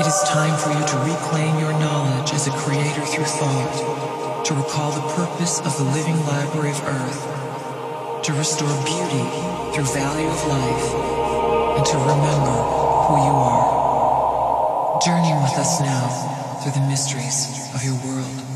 It is time for you to reclaim your knowledge as a creator through thought, to recall the purpose of the living library of Earth, to restore beauty through value of life, and to remember who you are. Journey with us now through the mysteries of your world.